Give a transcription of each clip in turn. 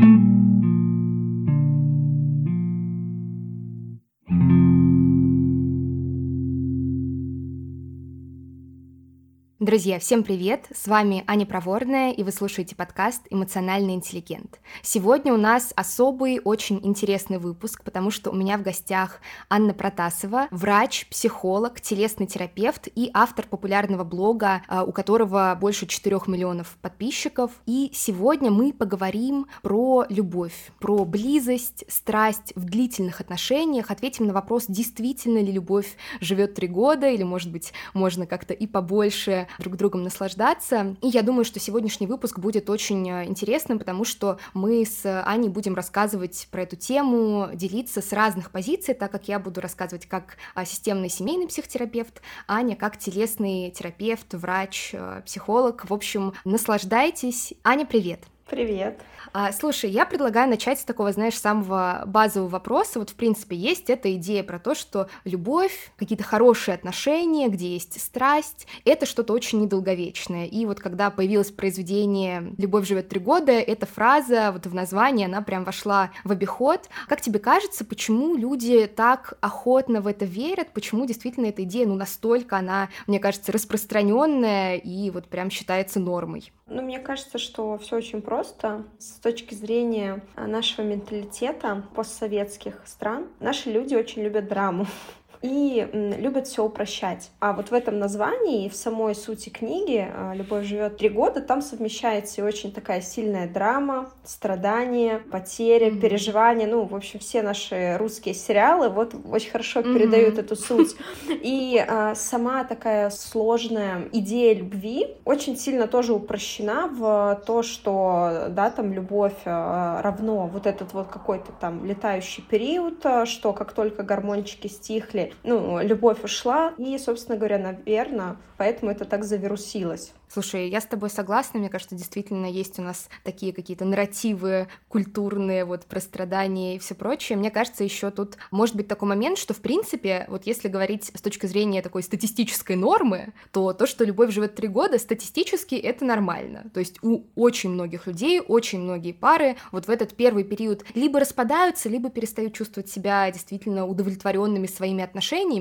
Mm-hmm. Друзья, всем привет! С вами Аня Проворная, и вы слушаете подкаст «Эмоциональный интеллигент». Сегодня у нас особый, очень интересный выпуск, потому что у меня в гостях Анна Протасова, врач, психолог, телесный терапевт и автор популярного блога, а, у которого больше 4 миллионов подписчиков. И сегодня мы поговорим про любовь, про близость, страсть в длительных отношениях, ответим на вопрос, действительно ли любовь живет три года, или, может быть, можно как-то и побольше друг другом наслаждаться. И я думаю, что сегодняшний выпуск будет очень э, интересным, потому что мы с Аней будем рассказывать про эту тему, делиться с разных позиций, так как я буду рассказывать как а, системный семейный психотерапевт, Аня как телесный терапевт, врач, э, психолог. В общем, наслаждайтесь. Аня, привет! Привет! А, слушай, я предлагаю начать с такого, знаешь, самого базового вопроса. Вот, в принципе, есть эта идея про то, что любовь, какие-то хорошие отношения, где есть страсть, это что-то очень недолговечное. И вот когда появилось произведение «Любовь живет три года», эта фраза вот в названии, она прям вошла в обиход. Как тебе кажется, почему люди так охотно в это верят? Почему действительно эта идея, ну, настолько она, мне кажется, распространенная и вот прям считается нормой? Ну, мне кажется, что все очень просто. С точки зрения нашего менталитета постсоветских стран, наши люди очень любят драму и любят все упрощать. А вот в этом названии и в самой сути книги а, «Любовь живет три года» там совмещается и очень такая сильная драма, страдания, потери, mm-hmm. переживания. Ну, в общем, все наши русские сериалы вот очень хорошо mm-hmm. передают эту суть. И а, сама такая сложная идея любви очень сильно тоже упрощена в то, что, да, там любовь а, равно вот этот вот какой-то там летающий период, а, что как только гормончики стихли, ну, любовь ушла, и, собственно говоря, наверное, поэтому это так завирусилось. Слушай, я с тобой согласна, мне кажется, действительно есть у нас такие какие-то нарративы культурные, вот про страдания и все прочее. Мне кажется, еще тут может быть такой момент, что в принципе, вот если говорить с точки зрения такой статистической нормы, то то, что любовь живет три года, статистически это нормально. То есть у очень многих людей, очень многие пары вот в этот первый период либо распадаются, либо перестают чувствовать себя действительно удовлетворенными своими отношениями,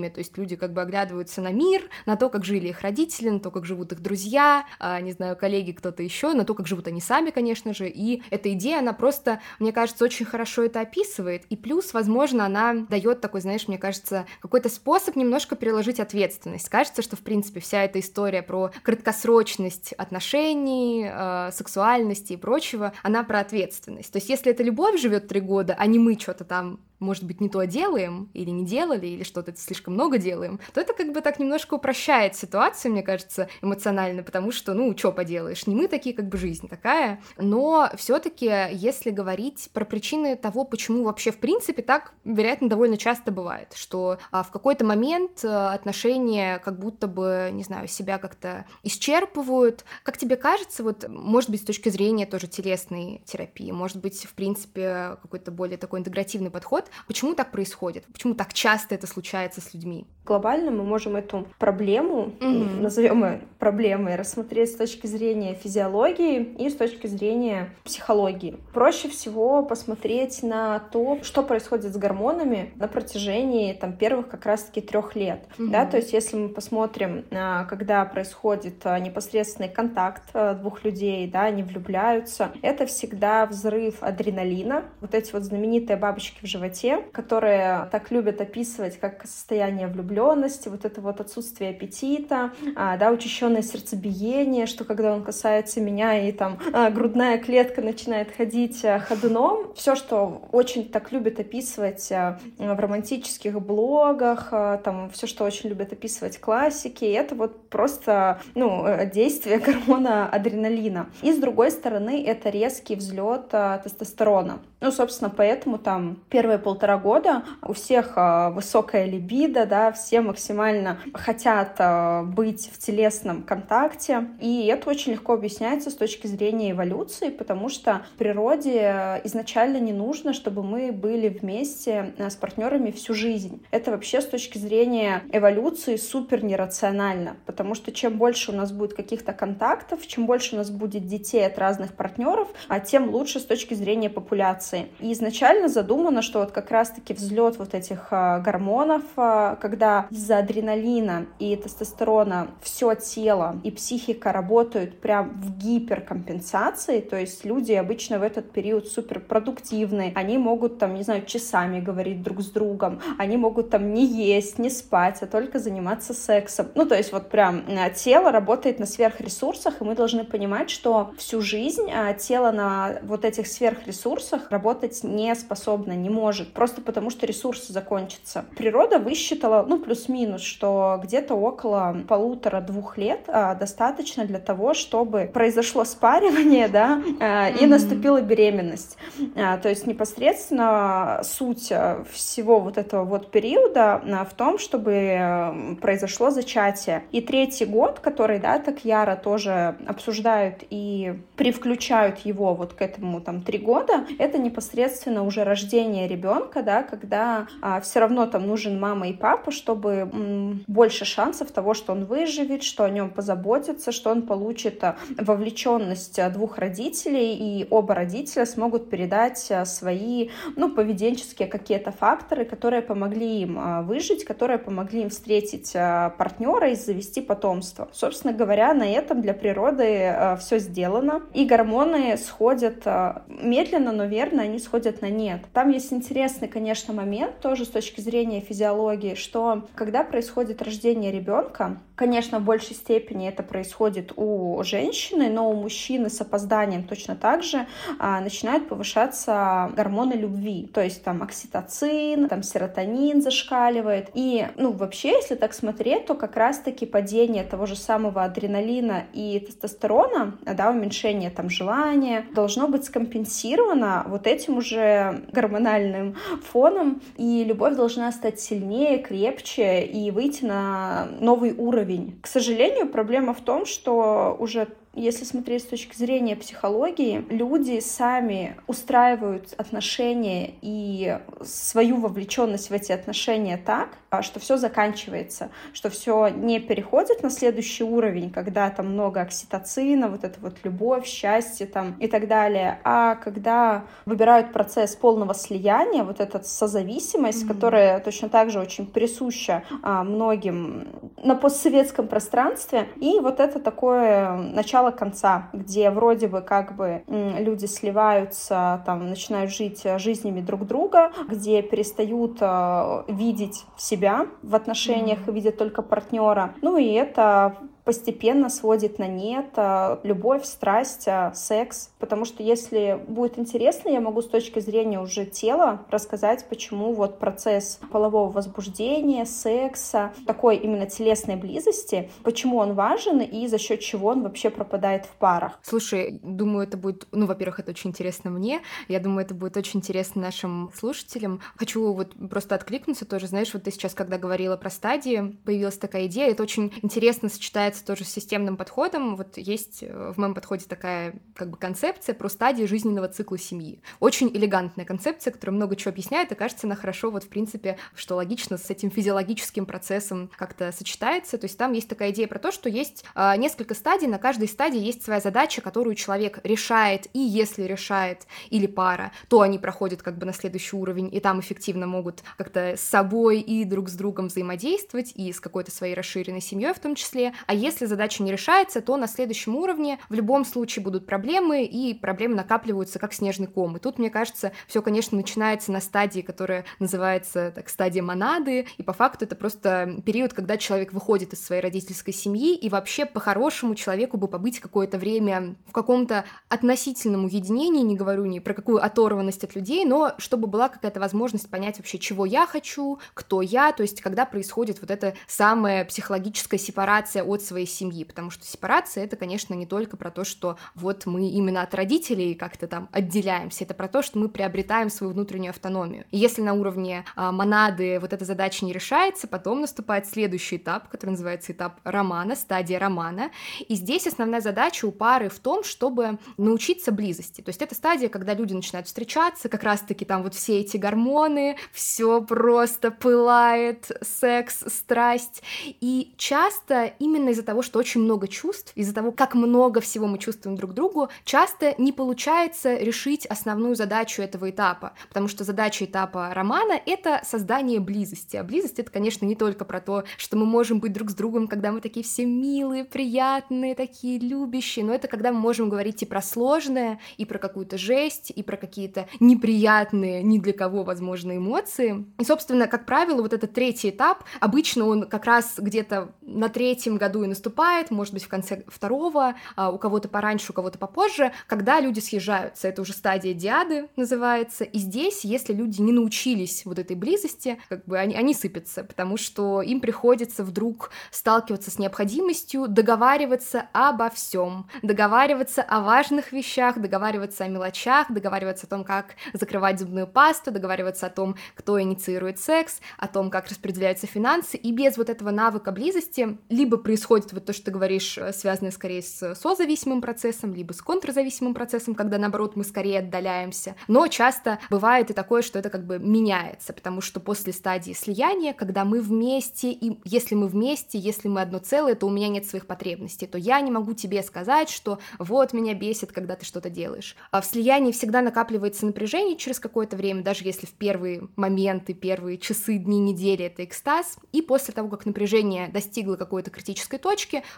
то есть люди как бы оглядываются на мир, на то, как жили их родители, на то, как живут их друзья, а, не знаю, коллеги, кто-то еще, на то, как живут они сами, конечно же, и эта идея, она просто, мне кажется, очень хорошо это описывает, и плюс, возможно, она дает такой, знаешь, мне кажется, какой-то способ немножко переложить ответственность. Кажется, что, в принципе, вся эта история про краткосрочность отношений, э, сексуальности и прочего, она про ответственность. То есть, если эта любовь живет три года, а не мы что-то там может быть, не то делаем, или не делали, или что-то слишком много делаем, то это как бы так немножко упрощает ситуацию, мне кажется, эмоционально, потому что, ну, что поделаешь, не мы такие, как бы жизнь такая, но все таки если говорить про причины того, почему вообще, в принципе, так, вероятно, довольно часто бывает, что а, в какой-то момент а, отношения как будто бы, не знаю, себя как-то исчерпывают. Как тебе кажется, вот, может быть, с точки зрения тоже телесной терапии, может быть, в принципе, какой-то более такой интегративный подход, Почему так происходит? Почему так часто это случается с людьми? Глобально мы можем эту проблему, mm-hmm. назовем ее проблемой, рассмотреть с точки зрения физиологии и с точки зрения психологии. Проще всего посмотреть на то, что происходит с гормонами на протяжении там, первых как раз-таки трех лет. Mm-hmm. Да? То есть если мы посмотрим, а, когда происходит а, непосредственный контакт а, двух людей, да, они влюбляются, это всегда взрыв адреналина, вот эти вот знаменитые бабочки в животе, которые так любят описывать как состояние влюбленности, вот это вот отсутствие аппетита, да, учащенное сердцебиение, что когда он касается меня и там а, грудная клетка начинает ходить а, ходуном, все, что очень так любят описывать а, в романтических блогах, там все, что очень любят описывать классики, это вот просто, ну, действие гормона адреналина. И с другой стороны, это резкий взлет тестостерона. Ну, собственно, поэтому там первые полтора года у всех высокая либидо, да, все максимально хотят быть в телесном контакте, и это очень легко объясняется с точки зрения эволюции, потому что в природе изначально не нужно, чтобы мы были вместе с партнерами всю жизнь. Это вообще с точки зрения эволюции супер нерационально, потому что чем больше у нас будет каких-то контактов, чем больше у нас будет детей от разных партнеров, тем лучше с точки зрения популяции. И изначально задумано, что вот как раз-таки взлет вот этих а, гормонов, а, когда из-за адреналина и тестостерона все тело и психика работают прям в гиперкомпенсации, то есть люди обычно в этот период суперпродуктивны, они могут там, не знаю, часами говорить друг с другом, они могут там не есть, не спать, а только заниматься сексом. Ну, то есть вот прям а, тело работает на сверхресурсах, и мы должны понимать, что всю жизнь тело на вот этих сверхресурсах работать не способно, не может, просто потому что ресурсы закончатся. Природа высчитала, ну, плюс-минус, что где-то около полутора-двух лет а, достаточно для того, чтобы произошло спаривание, да, а, и mm-hmm. наступила беременность. А, то есть непосредственно суть всего вот этого вот периода а, в том, чтобы произошло зачатие. И третий год, который, да, так яро тоже обсуждают и привключают его вот к этому там три года, это непосредственно уже рождение ребенка, да, когда а, все равно там нужен мама и папа, чтобы м, больше шансов того, что он выживет, что о нем позаботятся, что он получит а, вовлеченность а, двух родителей, и оба родителя смогут передать а, свои, ну, поведенческие какие-то факторы, которые помогли им выжить, которые помогли им встретить партнера и завести потомство. Собственно говоря, на этом для природы все сделано, и гормоны сходят медленно, но верно, они сходят на нет. Там есть интересный, конечно, момент тоже с точки зрения физиологии, что когда происходит рождение ребенка, конечно, в большей степени это происходит у женщины, но у мужчины с опозданием точно так же а, начинают повышаться гормоны любви, то есть там окситоцин, там серотонин зашкаливает. И, ну, вообще, если так смотреть, то как раз-таки падение того же самого адреналина и тестостерона, да, уменьшение там желания, должно быть скомпенсировано вот этим уже гормональным фоном, и любовь должна стать сильнее, крепче и выйти на новый уровень. К сожалению, проблема в том, что уже если смотреть с точки зрения психологии, люди сами устраивают отношения и свою вовлеченность в эти отношения так, а, что все заканчивается, что все не переходит на следующий уровень, когда там много окситоцина, вот эта вот любовь, счастье там и так далее, а когда выбирают процесс полного слияния, вот эта созависимость, mm-hmm. которая точно так же очень присуща а, многим на постсоветском пространстве, и вот это такое начало конца, где вроде бы как бы люди сливаются, там начинают жить жизнями друг друга, где перестают э, видеть себя в отношениях mm-hmm. и видят только партнера. Ну и это постепенно сводит на нет а, любовь, страсть, а, секс. Потому что если будет интересно, я могу с точки зрения уже тела рассказать, почему вот процесс полового возбуждения, секса, такой именно телесной близости, почему он важен и за счет чего он вообще пропадает в парах. Слушай, думаю, это будет, ну, во-первых, это очень интересно мне, я думаю, это будет очень интересно нашим слушателям. Хочу вот просто откликнуться тоже, знаешь, вот ты сейчас, когда говорила про стадии, появилась такая идея, это очень интересно сочетается является тоже системным подходом. Вот есть э, в моем подходе такая как бы концепция про стадии жизненного цикла семьи. Очень элегантная концепция, которая много чего объясняет, и кажется, она хорошо вот в принципе, что логично с этим физиологическим процессом как-то сочетается. То есть там есть такая идея про то, что есть э, несколько стадий, на каждой стадии есть своя задача, которую человек решает, и если решает или пара, то они проходят как бы на следующий уровень, и там эффективно могут как-то с собой и друг с другом взаимодействовать, и с какой-то своей расширенной семьей в том числе. А если задача не решается, то на следующем уровне в любом случае будут проблемы, и проблемы накапливаются как снежный ком. И тут, мне кажется, все, конечно, начинается на стадии, которая называется так, стадия монады, и по факту это просто период, когда человек выходит из своей родительской семьи, и вообще по-хорошему человеку бы побыть какое-то время в каком-то относительном уединении, не говорю ни про какую оторванность от людей, но чтобы была какая-то возможность понять вообще, чего я хочу, кто я, то есть когда происходит вот эта самая психологическая сепарация от своей семьи, потому что сепарация это, конечно, не только про то, что вот мы именно от родителей как-то там отделяемся, это про то, что мы приобретаем свою внутреннюю автономию. И если на уровне а, монады вот эта задача не решается, потом наступает следующий этап, который называется этап романа, стадия романа. И здесь основная задача у пары в том, чтобы научиться близости. То есть это стадия, когда люди начинают встречаться, как раз-таки там вот все эти гормоны, все просто пылает, секс, страсть. И часто именно из-за того, что очень много чувств, из-за того, как много всего мы чувствуем друг другу, часто не получается решить основную задачу этого этапа, потому что задача этапа романа — это создание близости. А близость — это, конечно, не только про то, что мы можем быть друг с другом, когда мы такие все милые, приятные, такие любящие, но это когда мы можем говорить и про сложное, и про какую-то жесть, и про какие-то неприятные ни для кого, возможно, эмоции. И, собственно, как правило, вот этот третий этап, обычно он как раз где-то на третьем году и наступает, может быть, в конце второго, а у кого-то пораньше, у кого-то попозже, когда люди съезжаются. Это уже стадия диады называется. И здесь, если люди не научились вот этой близости, как бы они, они сыпятся, потому что им приходится вдруг сталкиваться с необходимостью договариваться обо всем, договариваться о важных вещах, договариваться о мелочах, договариваться о том, как закрывать зубную пасту, договариваться о том, кто инициирует секс, о том, как распределяются финансы, и без вот этого навыка близости либо происходит вот то, что ты говоришь, э, связанное скорее с созависимым процессом, либо с контрзависимым процессом, когда, наоборот, мы скорее отдаляемся. Но часто бывает и такое, что это как бы меняется, потому что после стадии слияния, когда мы вместе, и если мы вместе, если мы одно целое, то у меня нет своих потребностей, то я не могу тебе сказать, что вот меня бесит, когда ты что-то делаешь. А в слиянии всегда накапливается напряжение через какое-то время, даже если в первые моменты, первые часы, дни, недели это экстаз, и после того, как напряжение достигло какой-то критической точки,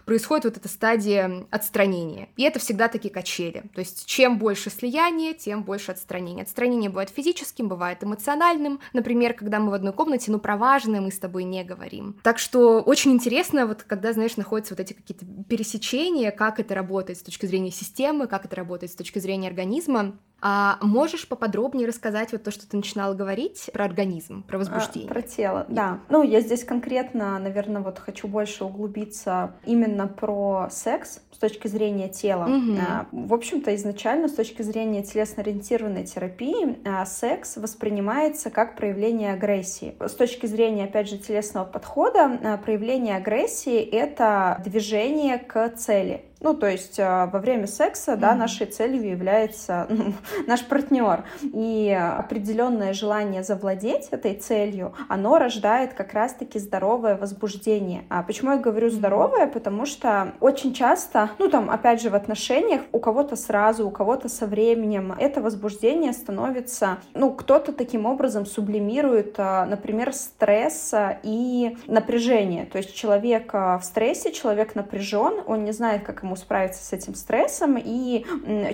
происходит вот эта стадия отстранения. И это всегда такие качели. То есть чем больше слияния, тем больше отстранения. Отстранение бывает физическим, бывает эмоциональным. Например, когда мы в одной комнате, ну про важное мы с тобой не говорим. Так что очень интересно, вот когда, знаешь, находятся вот эти какие-то пересечения, как это работает с точки зрения системы, как это работает с точки зрения организма. А можешь поподробнее рассказать вот то, что ты начинала говорить про организм, про возбуждение? А, про тело, да. Ну, я здесь конкретно, наверное, вот хочу больше углубиться именно про секс с точки зрения тела. Угу. В общем-то, изначально с точки зрения телесно-ориентированной терапии а, секс воспринимается как проявление агрессии. С точки зрения, опять же, телесного подхода, проявление агрессии — это движение к цели. Ну, то есть э, во время секса, да, нашей целью является ну, наш партнер. И определенное желание завладеть этой целью, оно рождает как раз-таки здоровое возбуждение. А почему я говорю здоровое? Потому что очень часто, ну, там, опять же, в отношениях у кого-то сразу, у кого-то со временем это возбуждение становится, ну, кто-то таким образом сублимирует, э, например, стресс и напряжение. То есть человек э, в стрессе, человек напряжен, он не знает, как ему ему справиться с этим стрессом, и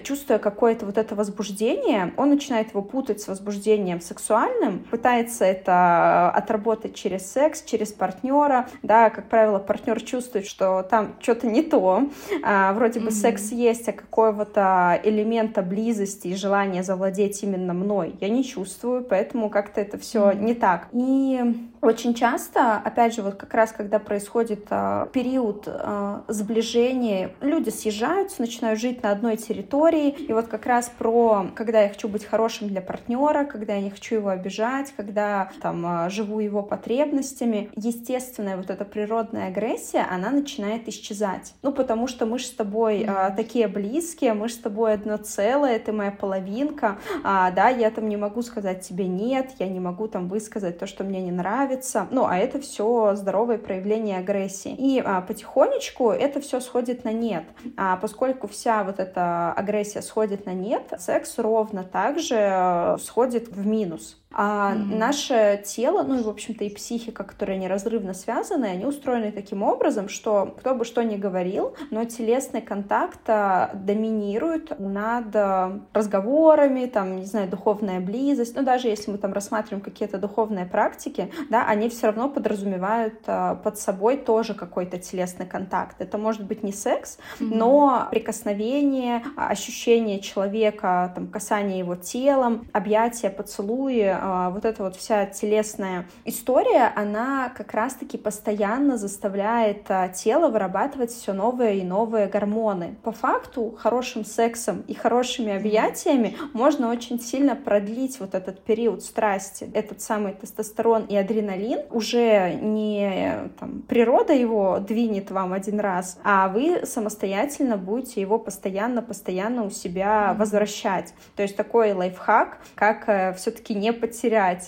чувствуя какое-то вот это возбуждение, он начинает его путать с возбуждением сексуальным, пытается это отработать через секс, через партнера, да, как правило, партнер чувствует, что там что-то не то, а, вроде бы mm-hmm. секс есть, а какого-то элемента близости и желания завладеть именно мной я не чувствую, поэтому как-то это все mm-hmm. не так. И очень часто, опять же, вот как раз когда происходит э, период э, сближения, люди съезжаются, начинают жить на одной территории, и вот как раз про, когда я хочу быть хорошим для партнера, когда я не хочу его обижать, когда там э, живу его потребностями, естественная вот эта природная агрессия, она начинает исчезать. Ну, потому что мы же с тобой э, такие близкие, мы же с тобой одно целое, ты моя половинка, а, да, я там не могу сказать тебе нет, я не могу там высказать то, что мне не нравится, нравится. Ну, а это все здоровое проявление агрессии. И а, потихонечку это все сходит на нет. А поскольку вся вот эта агрессия сходит на нет, секс ровно также э, сходит в минус. А mm-hmm. наше тело, ну и, в общем-то, и психика, которые неразрывно связаны, они устроены таким образом, что кто бы что ни говорил, но телесный контакт а, доминирует над а, разговорами, там, не знаю, духовная близость, ну даже если мы там рассматриваем какие-то духовные практики, да, они все равно подразумевают а, под собой тоже какой-то телесный контакт. Это может быть не секс, mm-hmm. но прикосновение, ощущение человека, там, касание его телом, объятия, поцелуи, а, вот эта вот вся телесная история, она как раз-таки постоянно заставляет а, тело вырабатывать все новые и новые гормоны. По факту, хорошим сексом и хорошими объятиями можно очень сильно продлить вот этот период страсти. Этот самый тестостерон и адреналин уже не там, природа его двинет вам один раз, а вы самостоятельно будете его постоянно-постоянно у себя возвращать. То есть такой лайфхак, как э, все-таки не потерять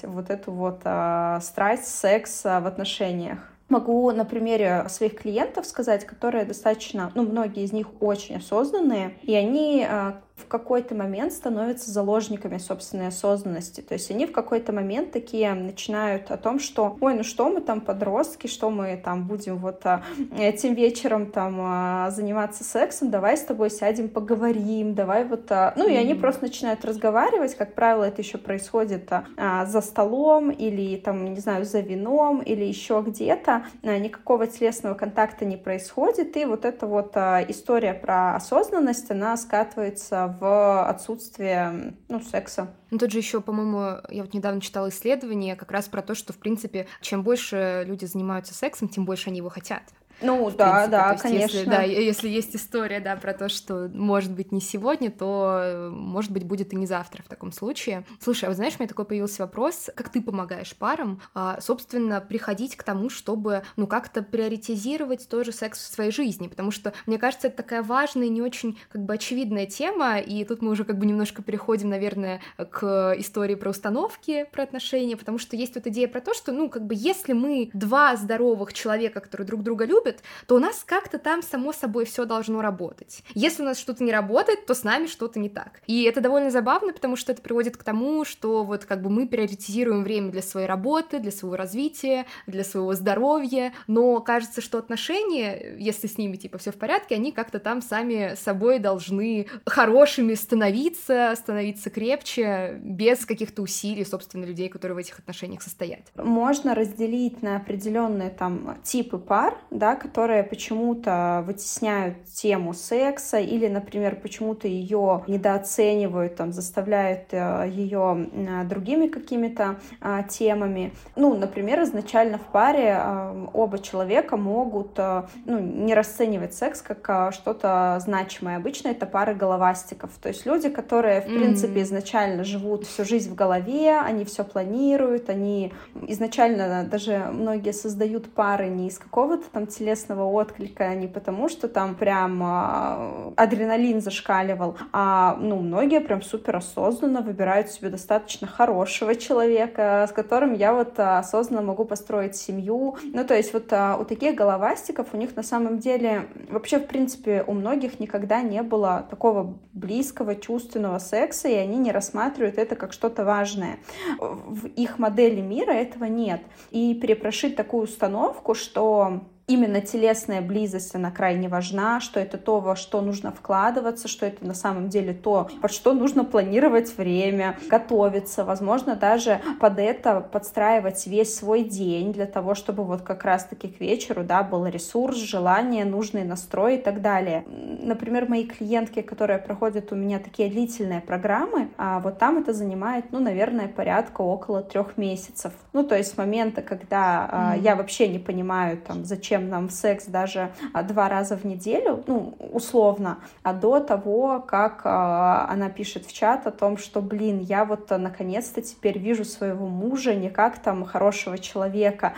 вот эту вот э, страсть, секс э, в отношениях. Могу на примере своих клиентов сказать, которые достаточно, ну, многие из них очень осознанные, и они э, в какой-то момент становятся заложниками собственной осознанности. То есть они в какой-то момент такие начинают о том, что ой, ну что мы там подростки, что мы там будем вот а, этим вечером там а, заниматься сексом, давай с тобой сядем поговорим, давай вот... А... Ну и они просто начинают разговаривать, как правило, это еще происходит за столом или там, не знаю, за вином или еще где-то, никакого телесного контакта не происходит, и вот эта вот история про осознанность, она скатывается в отсутствие ну, секса. Ну, тут же еще, по-моему, я вот недавно читала исследование как раз про то, что, в принципе, чем больше люди занимаются сексом, тем больше они его хотят. Ну да, принципе. да, есть, конечно. Если, да, если есть история, да, про то, что может быть не сегодня, то может быть будет и не завтра в таком случае. Слушай, а вот знаешь, у меня такой появился вопрос, как ты помогаешь парам, а, собственно, приходить к тому, чтобы, ну, как-то приоритизировать тоже секс в своей жизни, потому что, мне кажется, это такая важная, не очень, как бы, очевидная тема, и тут мы уже, как бы, немножко переходим, наверное, к истории про установки, про отношения, потому что есть вот идея про то, что, ну, как бы, если мы два здоровых человека, которые друг друга любят, любят, то у нас как-то там само собой все должно работать. Если у нас что-то не работает, то с нами что-то не так. И это довольно забавно, потому что это приводит к тому, что вот как бы мы приоритизируем время для своей работы, для своего развития, для своего здоровья, но кажется, что отношения, если с ними типа все в порядке, они как-то там сами собой должны хорошими становиться, становиться крепче, без каких-то усилий, собственно, людей, которые в этих отношениях состоят. Можно разделить на определенные там типы пар, да, которые почему-то вытесняют тему секса или, например, почему-то ее недооценивают, там, заставляют э, ее другими какими-то а, темами. Ну, например, изначально в паре а, оба человека могут ну, не расценивать секс как что-то значимое. Обычно это пары головастиков, то есть люди, которые, в mm-hmm. принципе, изначально живут всю жизнь в голове, они все планируют, они изначально даже многие создают пары не из какого-то там телесного отклика, не потому что там прям а, адреналин зашкаливал, а ну, многие прям супер осознанно выбирают себе достаточно хорошего человека, с которым я вот а, осознанно могу построить семью. Ну, то есть вот а, у таких головастиков у них на самом деле вообще, в принципе, у многих никогда не было такого близкого, чувственного секса, и они не рассматривают это как что-то важное. В их модели мира этого нет. И перепрошить такую установку, что именно телесная близость, она крайне важна, что это то, во что нужно вкладываться, что это на самом деле то, под что нужно планировать время, готовиться, возможно, даже под это подстраивать весь свой день для того, чтобы вот как раз-таки к вечеру, да, был ресурс, желание, нужный настрой и так далее. Например, мои клиентки, которые проходят у меня такие длительные программы, а вот там это занимает, ну, наверное, порядка около трех месяцев. Ну, то есть с момента, когда mm-hmm. я вообще не понимаю, там, зачем зачем нам секс даже а, два раза в неделю, ну, условно, а до того, как а, она пишет в чат о том, что, блин, я вот а, наконец-то теперь вижу своего мужа не как там хорошего человека,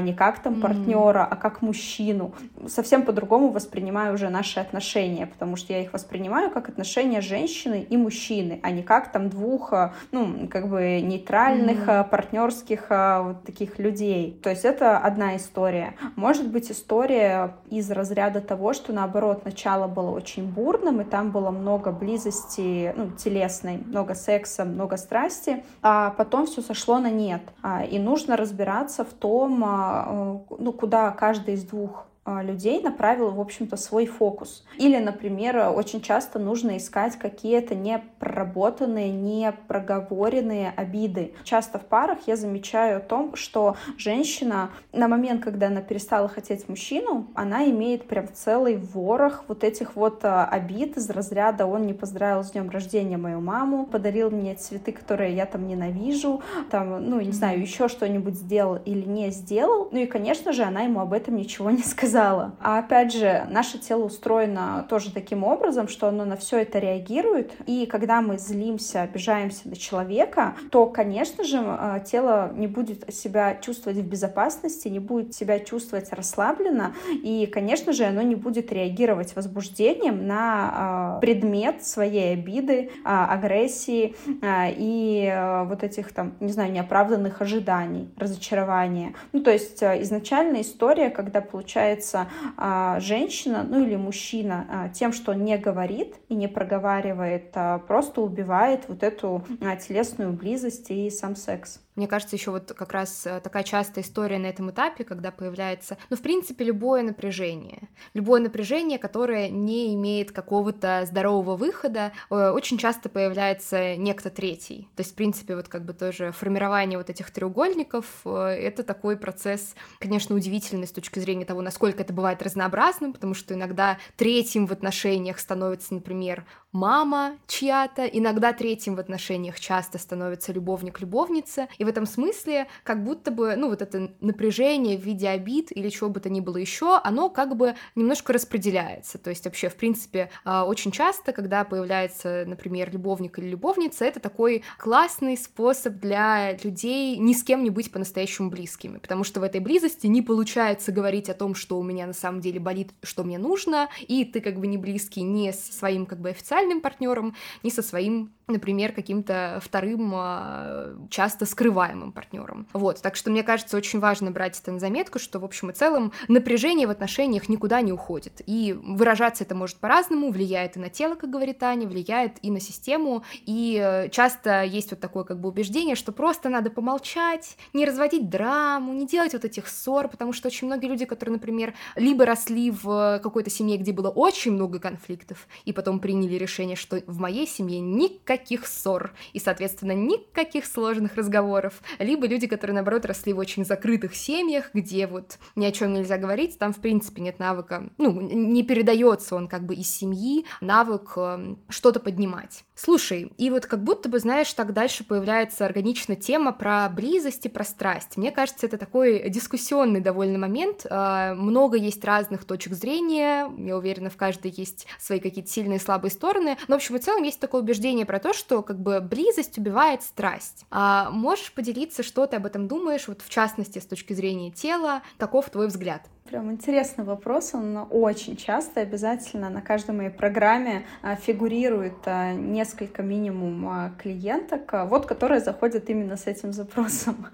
не как там партнера, mm-hmm. а как мужчину. Совсем по-другому воспринимаю уже наши отношения, потому что я их воспринимаю как отношения женщины и мужчины, а не как там двух, ну, как бы нейтральных, mm-hmm. партнерских вот таких людей. То есть это одна история. Может быть, быть история из разряда того, что наоборот начало было очень бурным, и там было много близости, ну, телесной, много секса, много страсти, а потом все сошло на нет. А, и нужно разбираться в том, а, ну, куда каждый из двух людей направил, в общем-то, свой фокус. Или, например, очень часто нужно искать какие-то непроработанные, непроговоренные обиды. Часто в парах я замечаю о том, что женщина на момент, когда она перестала хотеть мужчину, она имеет прям целый ворох вот этих вот а, обид из разряда «он не поздравил с днем рождения мою маму, подарил мне цветы, которые я там ненавижу, там, ну, не знаю, еще что-нибудь сделал или не сделал». Ну и, конечно же, она ему об этом ничего не сказала сказала. А опять же, наше тело устроено тоже таким образом, что оно на все это реагирует. И когда мы злимся, обижаемся на человека, то, конечно же, э, тело не будет себя чувствовать в безопасности, не будет себя чувствовать расслабленно. И, конечно же, оно не будет реагировать возбуждением на э, предмет своей обиды, э, агрессии и вот этих там, не знаю, неоправданных ожиданий, разочарования. Ну, то есть изначально история, когда получается является а, женщина, ну или мужчина, а, тем, что не говорит и не проговаривает, а просто убивает вот эту а, телесную близость и сам секс. Мне кажется, еще вот как раз э, такая частая история на этом этапе, когда появляется, ну, в принципе, любое напряжение. Любое напряжение, которое не имеет какого-то здорового выхода, э, очень часто появляется некто третий. То есть, в принципе, вот как бы тоже формирование вот этих треугольников э, — это такой процесс, конечно, удивительный с точки зрения того, насколько это бывает разнообразным, потому что иногда третьим в отношениях становится, например, мама чья-то, иногда третьим в отношениях часто становится любовник-любовница, и в этом смысле как будто бы, ну, вот это напряжение в виде обид или чего бы то ни было еще, оно как бы немножко распределяется, то есть вообще, в принципе, а, очень часто, когда появляется, например, любовник или любовница, это такой классный способ для людей ни с кем не быть по-настоящему близкими, потому что в этой близости не получается говорить о том, что у меня на самом деле болит, что мне нужно, и ты как бы не близкий не с своим как бы официальным потенциальным партнером, ни со своим например, каким-то вторым, а, часто скрываемым партнером. Вот, так что мне кажется, очень важно брать это на заметку, что, в общем и целом, напряжение в отношениях никуда не уходит. И выражаться это может по-разному, влияет и на тело, как говорит Аня, влияет и на систему, и э, часто есть вот такое как бы убеждение, что просто надо помолчать, не разводить драму, не делать вот этих ссор, потому что очень многие люди, которые, например, либо росли в какой-то семье, где было очень много конфликтов, и потом приняли решение что в моей семье никаких ссор и, соответственно, никаких сложных разговоров. Либо люди, которые, наоборот, росли в очень закрытых семьях, где вот ни о чем нельзя говорить, там, в принципе, нет навыка, ну, не передается он как бы из семьи, навык э, что-то поднимать. Слушай, и вот как будто бы, знаешь, так дальше появляется органичная тема про близость и про страсть. Мне кажется, это такой дискуссионный довольно момент. Э, много есть разных точек зрения. Я уверена, в каждой есть свои какие-то сильные и слабые стороны. Но, в общем и целом, есть такое убеждение про то, что как бы близость убивает страсть. А можешь поделиться, что ты об этом думаешь, вот в частности, с точки зрения тела? Каков твой взгляд? Прям интересный вопрос, он очень часто, обязательно на каждой моей программе а, фигурирует а, несколько минимум а, клиенток, вот которые заходят именно с этим запросом.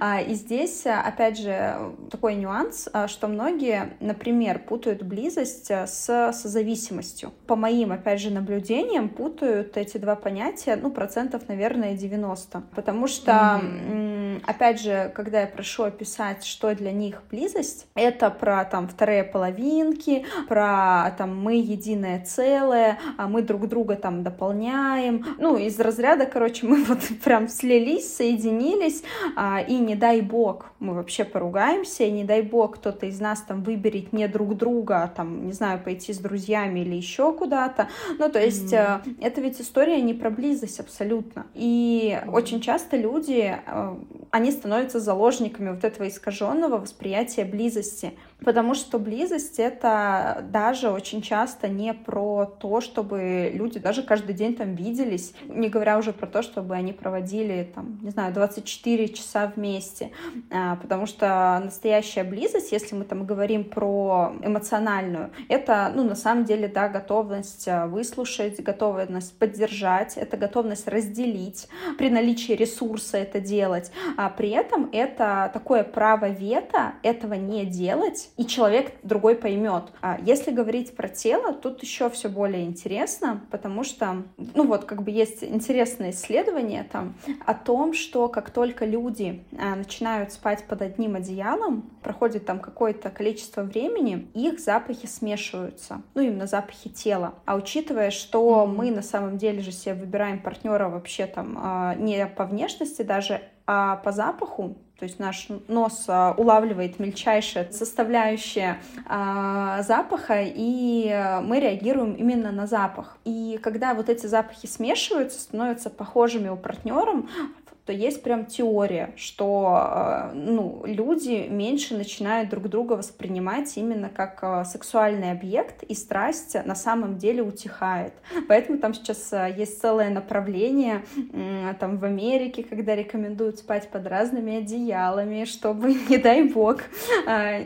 И здесь, опять же, такой нюанс, что многие, например, путают близость с созависимостью. По моим, опять же, наблюдениям, путают эти два понятия, ну, процентов, наверное, 90. Потому что, mm-hmm. опять же, когда я прошу описать, что для них близость, это про там вторые половинки, про там мы единое целое, а мы друг друга там дополняем. Ну, из разряда, короче, мы вот прям слились, соединились, а, и не дай бог мы вообще поругаемся, и не дай бог кто-то из нас там выберет не друг друга, а там, не знаю, пойти с друзьями или еще куда-то. Ну, то есть mm-hmm. это ведь история не про близость абсолютно. И mm-hmm. очень часто люди, э, они становятся заложниками вот этого искаженного восприятия близости. Потому что близость — это даже очень часто не про то, чтобы люди даже каждый день там виделись, не говоря уже про то, чтобы они проводили, там, не знаю, 24 часа вместе. А, потому что настоящая близость, если мы там говорим про эмоциональную, это, ну, на самом деле, да, готовность а, выслушать, готовность поддержать, это готовность разделить, при наличии ресурса это делать. А при этом это такое право вето этого не делать, и человек другой поймет. А если говорить про тело, тут еще все более интересно, потому что, ну вот, как бы есть интересное исследование там о том, что как только люди а, начинают спать под одним одеялом, проходит там какое-то количество времени, их запахи смешиваются, ну именно запахи тела. А учитывая, что мы на самом деле же себе выбираем партнера вообще там а, не по внешности даже, а по запаху, то есть наш нос а, улавливает мельчайшие составляющие а, запаха, и мы реагируем именно на запах. И когда вот эти запахи смешиваются, становятся похожими у партнера, то есть прям теория, что э, ну, люди меньше начинают друг друга воспринимать именно как э, сексуальный объект, и страсть на самом деле утихает. Поэтому там сейчас э, есть целое направление там в Америке, когда рекомендуют спать под разными одеялами, чтобы, не дай бог,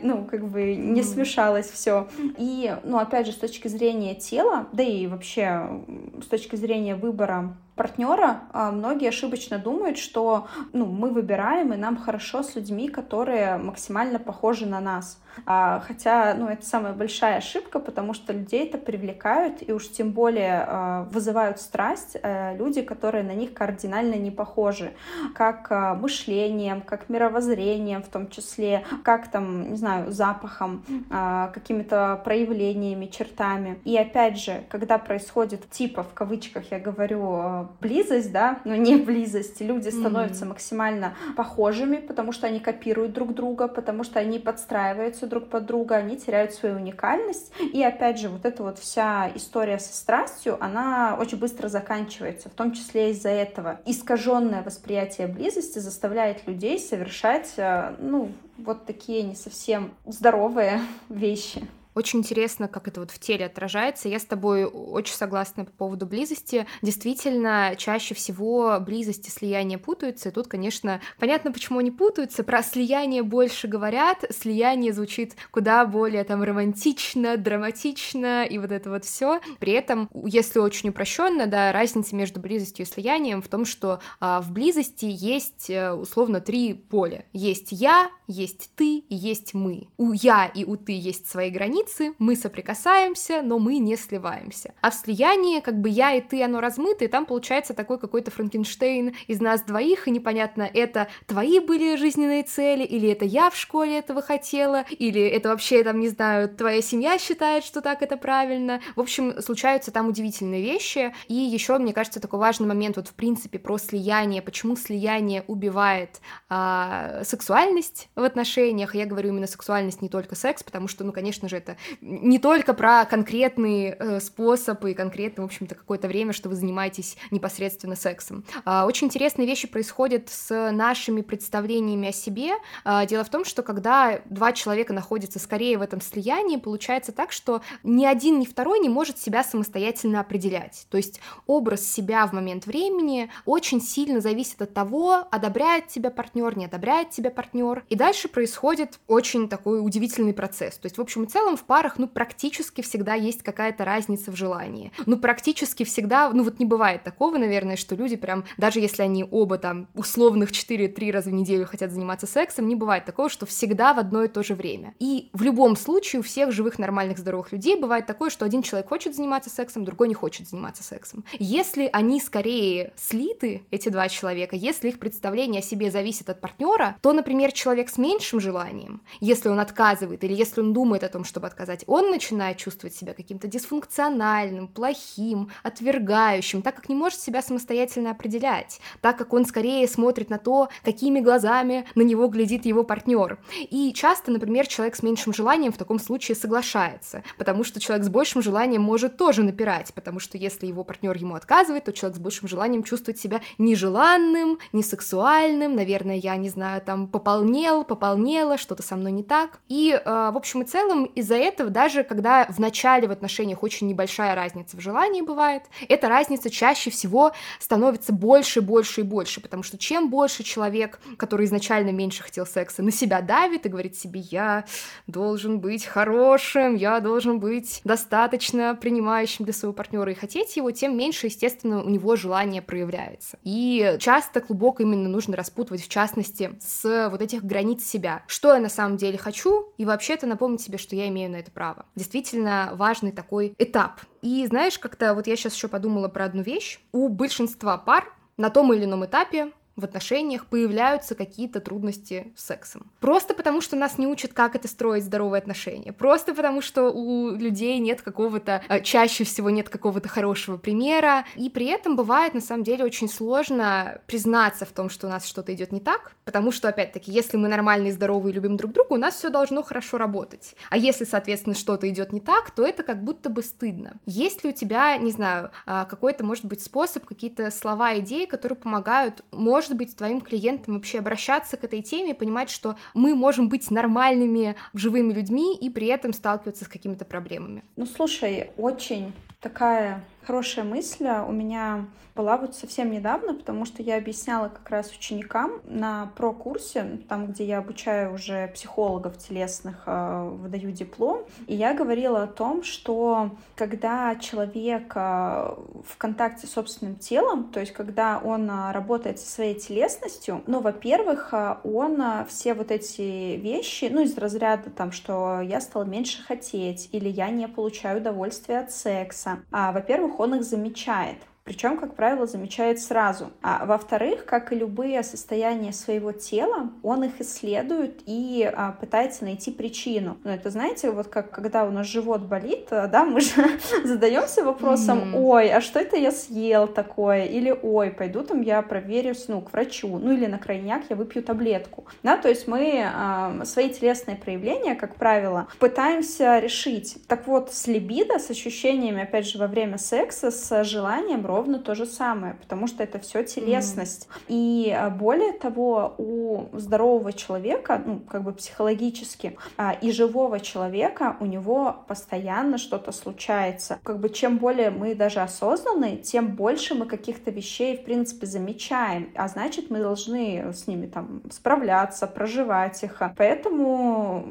ну, как бы не смешалось все. И, ну, опять же, с точки зрения тела, да и вообще с точки зрения выбора партнера а, многие ошибочно думают, что ну, мы выбираем, и нам хорошо с людьми, которые максимально похожи на нас. А, хотя, ну, это самая большая ошибка, потому что людей это привлекают, и уж тем более а, вызывают страсть а, люди, которые на них кардинально не похожи, как а, мышлением, как мировоззрением в том числе, как там, не знаю, запахом, какими-то проявлениями, чертами. И опять же, когда происходит типа, в кавычках я говорю, близость, да, но не близость, люди становятся mm-hmm. максимально похожими, потому что они копируют друг друга, потому что они подстраиваются подстраиваются друг под друга, они теряют свою уникальность. И опять же, вот эта вот вся история со страстью, она очень быстро заканчивается, в том числе из-за этого. Искаженное восприятие близости заставляет людей совершать, э, ну, вот такие не совсем здоровые вещи. Очень интересно, как это вот в теле отражается. Я с тобой очень согласна по поводу близости. Действительно, чаще всего близость и слияние путаются. И тут, конечно, понятно, почему они путаются. Про слияние больше говорят. Слияние звучит куда более там романтично, драматично и вот это вот все. При этом, если очень упрощенно, да, разница между близостью и слиянием в том, что а, в близости есть э, условно три поля. Есть я, есть ты есть мы. У я и у ты есть свои границы, границы, мы соприкасаемся, но мы не сливаемся. А в слиянии как бы я и ты, оно размыто, и там получается такой какой-то Франкенштейн из нас двоих, и непонятно, это твои были жизненные цели, или это я в школе этого хотела, или это вообще, там, не знаю, твоя семья считает, что так это правильно. В общем, случаются там удивительные вещи, и еще, мне кажется, такой важный момент вот в принципе про слияние, почему слияние убивает а, сексуальность в отношениях, я говорю именно сексуальность, не только секс, потому что, ну, конечно же, это это не только про конкретный э, способ и конкретно, в общем-то, какое-то время, что вы занимаетесь непосредственно сексом. Э, очень интересные вещи происходят с нашими представлениями о себе. Э, дело в том, что когда два человека находятся скорее в этом слиянии, получается так, что ни один, ни второй не может себя самостоятельно определять. То есть образ себя в момент времени очень сильно зависит от того, одобряет тебя партнер, не одобряет тебя партнер. И дальше происходит очень такой удивительный процесс. То есть, в общем и целом, в парах, ну, практически всегда есть какая-то разница в желании. Ну, практически всегда, ну, вот не бывает такого, наверное, что люди прям, даже если они оба там условных 4-3 раза в неделю хотят заниматься сексом, не бывает такого, что всегда в одно и то же время. И в любом случае у всех живых, нормальных, здоровых людей бывает такое, что один человек хочет заниматься сексом, другой не хочет заниматься сексом. Если они скорее слиты, эти два человека, если их представление о себе зависит от партнера, то, например, человек с меньшим желанием, если он отказывает или если он думает о том, чтобы отказать, он начинает чувствовать себя каким-то дисфункциональным, плохим, отвергающим, так как не может себя самостоятельно определять, так как он скорее смотрит на то, какими глазами на него глядит его партнер. И часто, например, человек с меньшим желанием в таком случае соглашается, потому что человек с большим желанием может тоже напирать, потому что если его партнер ему отказывает, то человек с большим желанием чувствует себя нежеланным, несексуальным, наверное, я не знаю, там пополнел, пополнела, что-то со мной не так. И, э, в общем и целом, из-за этого, даже когда в начале в отношениях очень небольшая разница в желании бывает, эта разница чаще всего становится больше, больше и больше, потому что чем больше человек, который изначально меньше хотел секса, на себя давит и говорит себе, я должен быть хорошим, я должен быть достаточно принимающим для своего партнера и хотеть его, тем меньше, естественно, у него желание проявляется. И часто клубок именно нужно распутывать, в частности, с вот этих границ себя. Что я на самом деле хочу, и вообще-то напомнить себе, что я имею на это право. Действительно важный такой этап. И знаешь, как-то вот я сейчас еще подумала про одну вещь. У большинства пар на том или ином этапе в отношениях появляются какие-то трудности с сексом. Просто потому, что нас не учат, как это строить здоровые отношения. Просто потому, что у людей нет какого-то, э, чаще всего нет какого-то хорошего примера. И при этом бывает, на самом деле, очень сложно признаться в том, что у нас что-то идет не так. Потому что, опять-таки, если мы нормальные, здоровые, любим друг друга, у нас все должно хорошо работать. А если, соответственно, что-то идет не так, то это как будто бы стыдно. Есть ли у тебя, не знаю, а, какой-то, может быть, способ, какие-то слова, идеи, которые помогают, может может быть, твоим клиентам вообще обращаться к этой теме, понимать, что мы можем быть нормальными, живыми людьми и при этом сталкиваться с какими-то проблемами? Ну, слушай, очень такая хорошая мысль. У меня была вот совсем недавно, потому что я объясняла как раз ученикам на про-курсе, там, где я обучаю уже психологов телесных, э, выдаю диплом, и я говорила о том, что когда человек э, в контакте с собственным телом, то есть когда он э, работает со своей телесностью, ну, во-первых, он все вот эти вещи, ну, из разряда там, что я стала меньше хотеть, или я не получаю удовольствия от секса, а, во-первых, он их замечает. Причем, как правило, замечает сразу. А во-вторых, как и любые состояния своего тела, он их исследует и а, пытается найти причину. Но это, знаете, вот как когда у нас живот болит, а, да, мы же задаемся вопросом, mm-hmm. ой, а что это я съел такое? Или, ой, пойду там я проверюсь, ну, к врачу. Ну, или на крайняк я выпью таблетку. Да, то есть мы а, свои телесные проявления, как правило, пытаемся решить. Так вот, с либидо, с ощущениями, опять же, во время секса, с желанием ровно то же самое, потому что это все телесность. Mm. И а, более того, у здорового человека, ну, как бы психологически, а, и живого человека у него постоянно что-то случается. Как бы чем более мы даже осознаны, тем больше мы каких-то вещей, в принципе, замечаем, а значит, мы должны с ними там справляться, проживать их. Поэтому,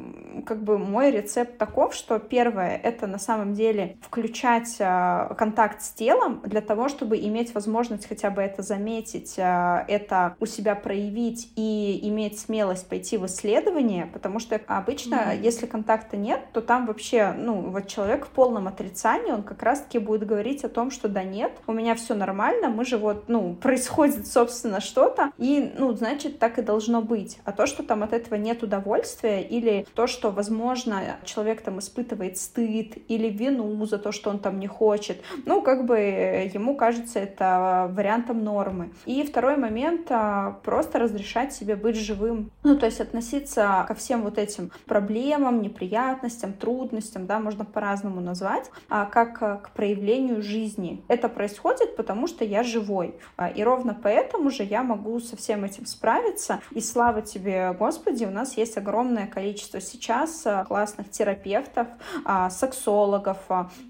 как бы, мой рецепт таков, что первое, это на самом деле включать а, контакт с телом для того, чтобы иметь возможность хотя бы это заметить, э, это у себя проявить и иметь смелость пойти в исследование, потому что обычно, mm-hmm. если контакта нет, то там вообще, ну, вот человек в полном отрицании, он как раз-таки будет говорить о том, что да нет, у меня все нормально, мы же вот, ну, происходит, собственно, что-то, и, ну, значит, так и должно быть. А то, что там от этого нет удовольствия, или то, что, возможно, человек там испытывает стыд или вину за то, что он там не хочет, ну, как бы ему кажется это вариантом нормы. И второй момент а, — просто разрешать себе быть живым. Ну, то есть относиться ко всем вот этим проблемам, неприятностям, трудностям, да, можно по-разному назвать, а, как к проявлению жизни. Это происходит, потому что я живой. А, и ровно поэтому же я могу со всем этим справиться. И слава тебе, Господи, у нас есть огромное количество сейчас классных терапевтов, сексологов,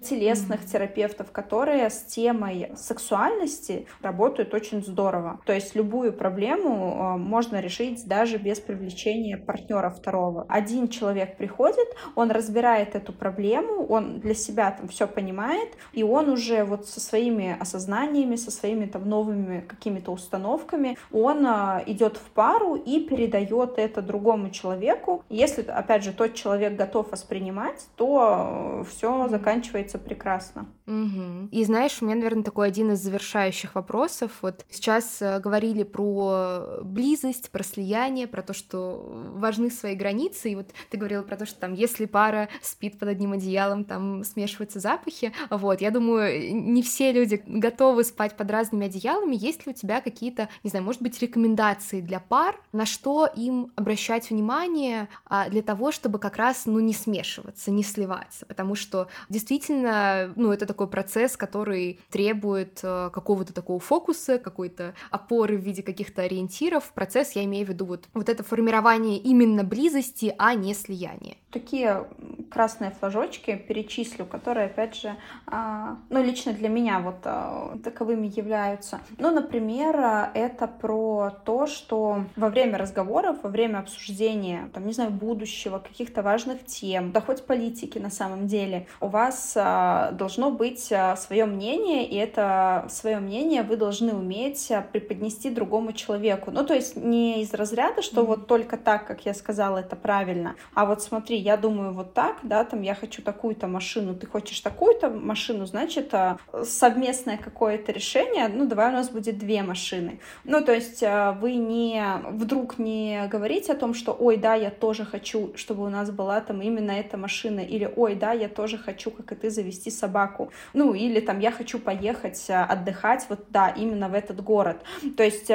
телесных терапевтов, которые с темой сексуальности работают очень здорово. То есть любую проблему э, можно решить даже без привлечения партнера второго. Один человек приходит, он разбирает эту проблему, он для себя там все понимает, и он уже вот со своими осознаниями, со своими там новыми какими-то установками, он э, идет в пару и передает это другому человеку. Если, опять же, тот человек готов воспринимать, то э, все заканчивается прекрасно. Угу. И знаешь, у меня, наверное, такой один из завершающих вопросов. Вот сейчас э, говорили про близость, про слияние, про то, что важны свои границы. И вот ты говорила про то, что там, если пара спит под одним одеялом, там смешиваются запахи. Вот, я думаю, не все люди готовы спать под разными одеялами. Есть ли у тебя какие-то, не знаю, может быть, рекомендации для пар, на что им обращать внимание а, для того, чтобы как раз, ну, не смешиваться, не сливаться? Потому что действительно, ну, это такой процесс, который требует э, какого-то такого фокуса, какой-то опоры в виде каких-то ориентиров. Процесс, я имею в виду вот, вот это формирование именно близости, а не слияние. Такие красные флажочки перечислю, которые, опять же, а, ну, лично для меня вот а, таковыми являются. Ну, например, это про то, что во время разговоров, во время обсуждения, там, не знаю, будущего, каких-то важных тем, да хоть политики на самом деле, у вас а, должно быть свое мнение, и это свое мнение вы должны уметь преподнести другому человеку. Ну, то есть не из разряда, что mm-hmm. вот только так, как я сказала, это правильно, а вот смотри, я думаю вот так, да, там я хочу такую-то машину, ты хочешь такую-то машину, значит, а, совместное какое-то решение, ну, давай у нас будет две машины. Ну, то есть вы не вдруг не говорите о том, что, ой, да, я тоже хочу, чтобы у нас была там именно эта машина, или, ой, да, я тоже хочу, как и ты, завести собаку, ну, или там я хочу поехать а, отдыхать, вот, да, именно в этот город. То есть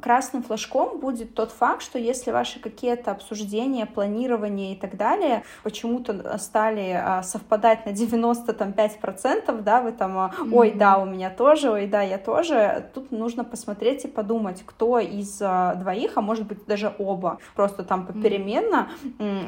красным флажком будет тот факт, что если ваши какие-то обсуждения, планирование и так далее почему-то стали а, совпадать на 95%, да, вы там, а, ой, да, у меня тоже, ой, да, я тоже, тут нужно посмотреть и подумать, кто из а, двоих, а может быть даже оба, просто там попеременно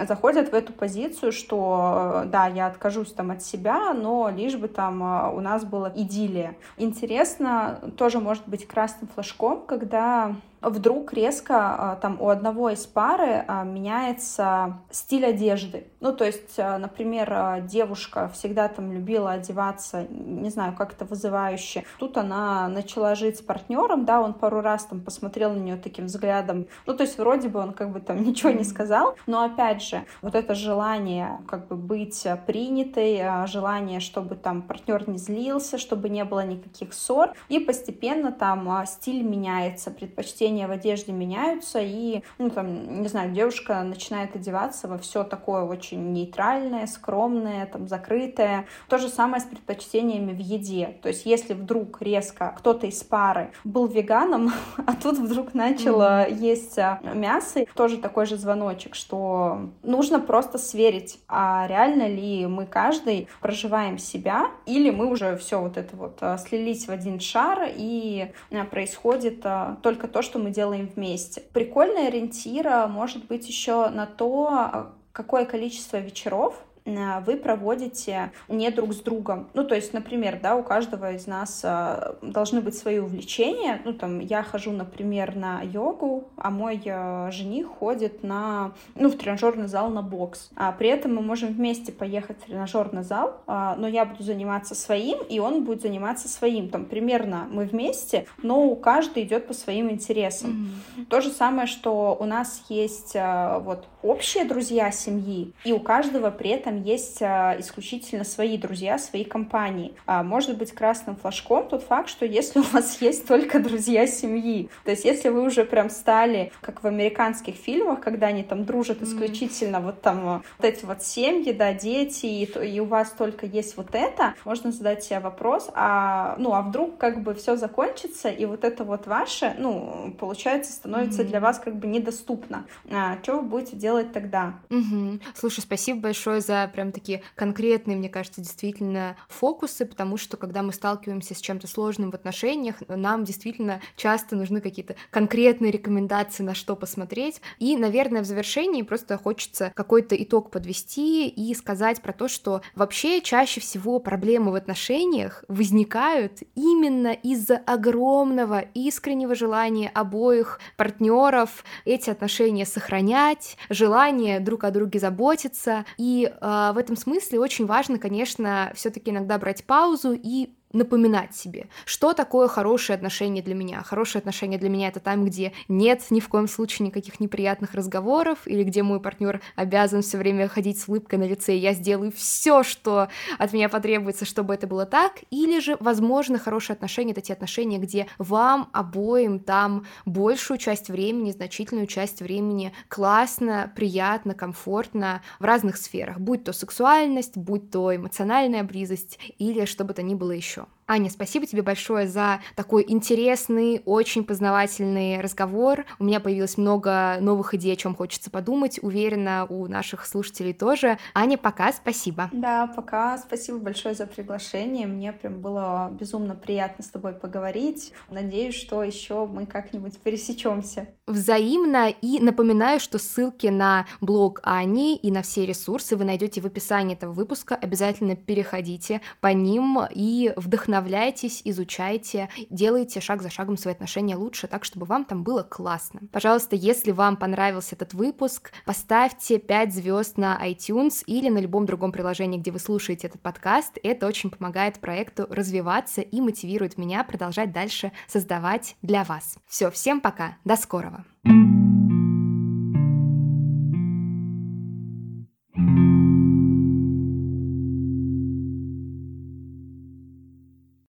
заходят в эту позицию, что, да, я откажусь там от себя, но лишь бы там у нас было идиллия. Интересно, тоже может быть красным флажком, когда вдруг резко а, там у одного из пары а, меняется стиль одежды. Ну, то есть, а, например, девушка всегда там любила одеваться, не знаю, как это вызывающе. Тут она начала жить с партнером, да, он пару раз там посмотрел на нее таким взглядом. Ну, то есть, вроде бы он как бы там ничего не сказал, но опять же, вот это желание как бы быть принятой, желание, чтобы там партнер не злился, чтобы не было никаких ссор, и постепенно там стиль меняется, предпочтение предпочтения в одежде меняются, и, ну, там, не знаю, девушка начинает одеваться во все такое очень нейтральное, скромное, там, закрытое. То же самое с предпочтениями в еде. То есть, если вдруг резко кто-то из пары был веганом, а тут вдруг начал mm-hmm. есть а, мясо, тоже такой же звоночек, что нужно просто сверить, а реально ли мы каждый проживаем себя, или мы уже все вот это вот а, слились в один шар, и происходит только то, что мы делаем вместе. Прикольный ориентир может быть еще на то, какое количество вечеров вы проводите не друг с другом. Ну, то есть, например, да, у каждого из нас э, должны быть свои увлечения. Ну, там, я хожу, например, на йогу, а мой э, жених ходит на, ну, в тренажерный зал на бокс. А при этом мы можем вместе поехать в тренажерный зал, но я буду заниматься своим, и он будет заниматься своим. Там, примерно мы вместе, но у каждого идет по своим интересам. Mm-hmm. То же самое, что у нас есть вот общие друзья семьи, и у каждого при этом есть а, исключительно свои друзья, свои компании. А, может быть красным флажком тот факт, что если у вас есть только друзья семьи, то есть если вы уже прям стали, как в американских фильмах, когда они там дружат исключительно mm. вот там вот эти вот семьи, да, дети, и, и у вас только есть вот это, можно задать себе вопрос, а, ну, а вдруг как бы все закончится, и вот это вот ваше, ну, получается, становится mm. для вас как бы недоступно. А, что вы будете делать тогда? Mm-hmm. Слушай, спасибо большое за прям такие конкретные, мне кажется, действительно фокусы, потому что когда мы сталкиваемся с чем-то сложным в отношениях, нам действительно часто нужны какие-то конкретные рекомендации, на что посмотреть. И, наверное, в завершении просто хочется какой-то итог подвести и сказать про то, что вообще чаще всего проблемы в отношениях возникают именно из-за огромного искреннего желания обоих партнеров эти отношения сохранять, желание друг о друге заботиться и э, в этом смысле очень важно, конечно, все-таки иногда брать паузу и напоминать себе, что такое хорошие отношения для меня. Хорошие отношения для меня это там, где нет ни в коем случае никаких неприятных разговоров, или где мой партнер обязан все время ходить с улыбкой на лице, и я сделаю все, что от меня потребуется, чтобы это было так, или же, возможно, хорошие отношения это те отношения, где вам обоим там большую часть времени, значительную часть времени классно, приятно, комфортно в разных сферах, будь то сексуальность, будь то эмоциональная близость, или что бы то ни было еще. 주십시오. Аня, спасибо тебе большое за такой интересный, очень познавательный разговор. У меня появилось много новых идей, о чем хочется подумать. Уверена, у наших слушателей тоже. Аня, пока, спасибо. Да, пока. Спасибо большое за приглашение. Мне прям было безумно приятно с тобой поговорить. Надеюсь, что еще мы как-нибудь пересечемся. Взаимно. И напоминаю, что ссылки на блог Ани и на все ресурсы вы найдете в описании этого выпуска. Обязательно переходите по ним и вдохновляйтесь, изучайте, делайте шаг за шагом свои отношения лучше, так, чтобы вам там было классно. Пожалуйста, если вам понравился этот выпуск, поставьте 5 звезд на iTunes или на любом другом приложении, где вы слушаете этот подкаст. Это очень помогает проекту развиваться и мотивирует меня продолжать дальше создавать для вас. Все, всем пока, до скорого. thank you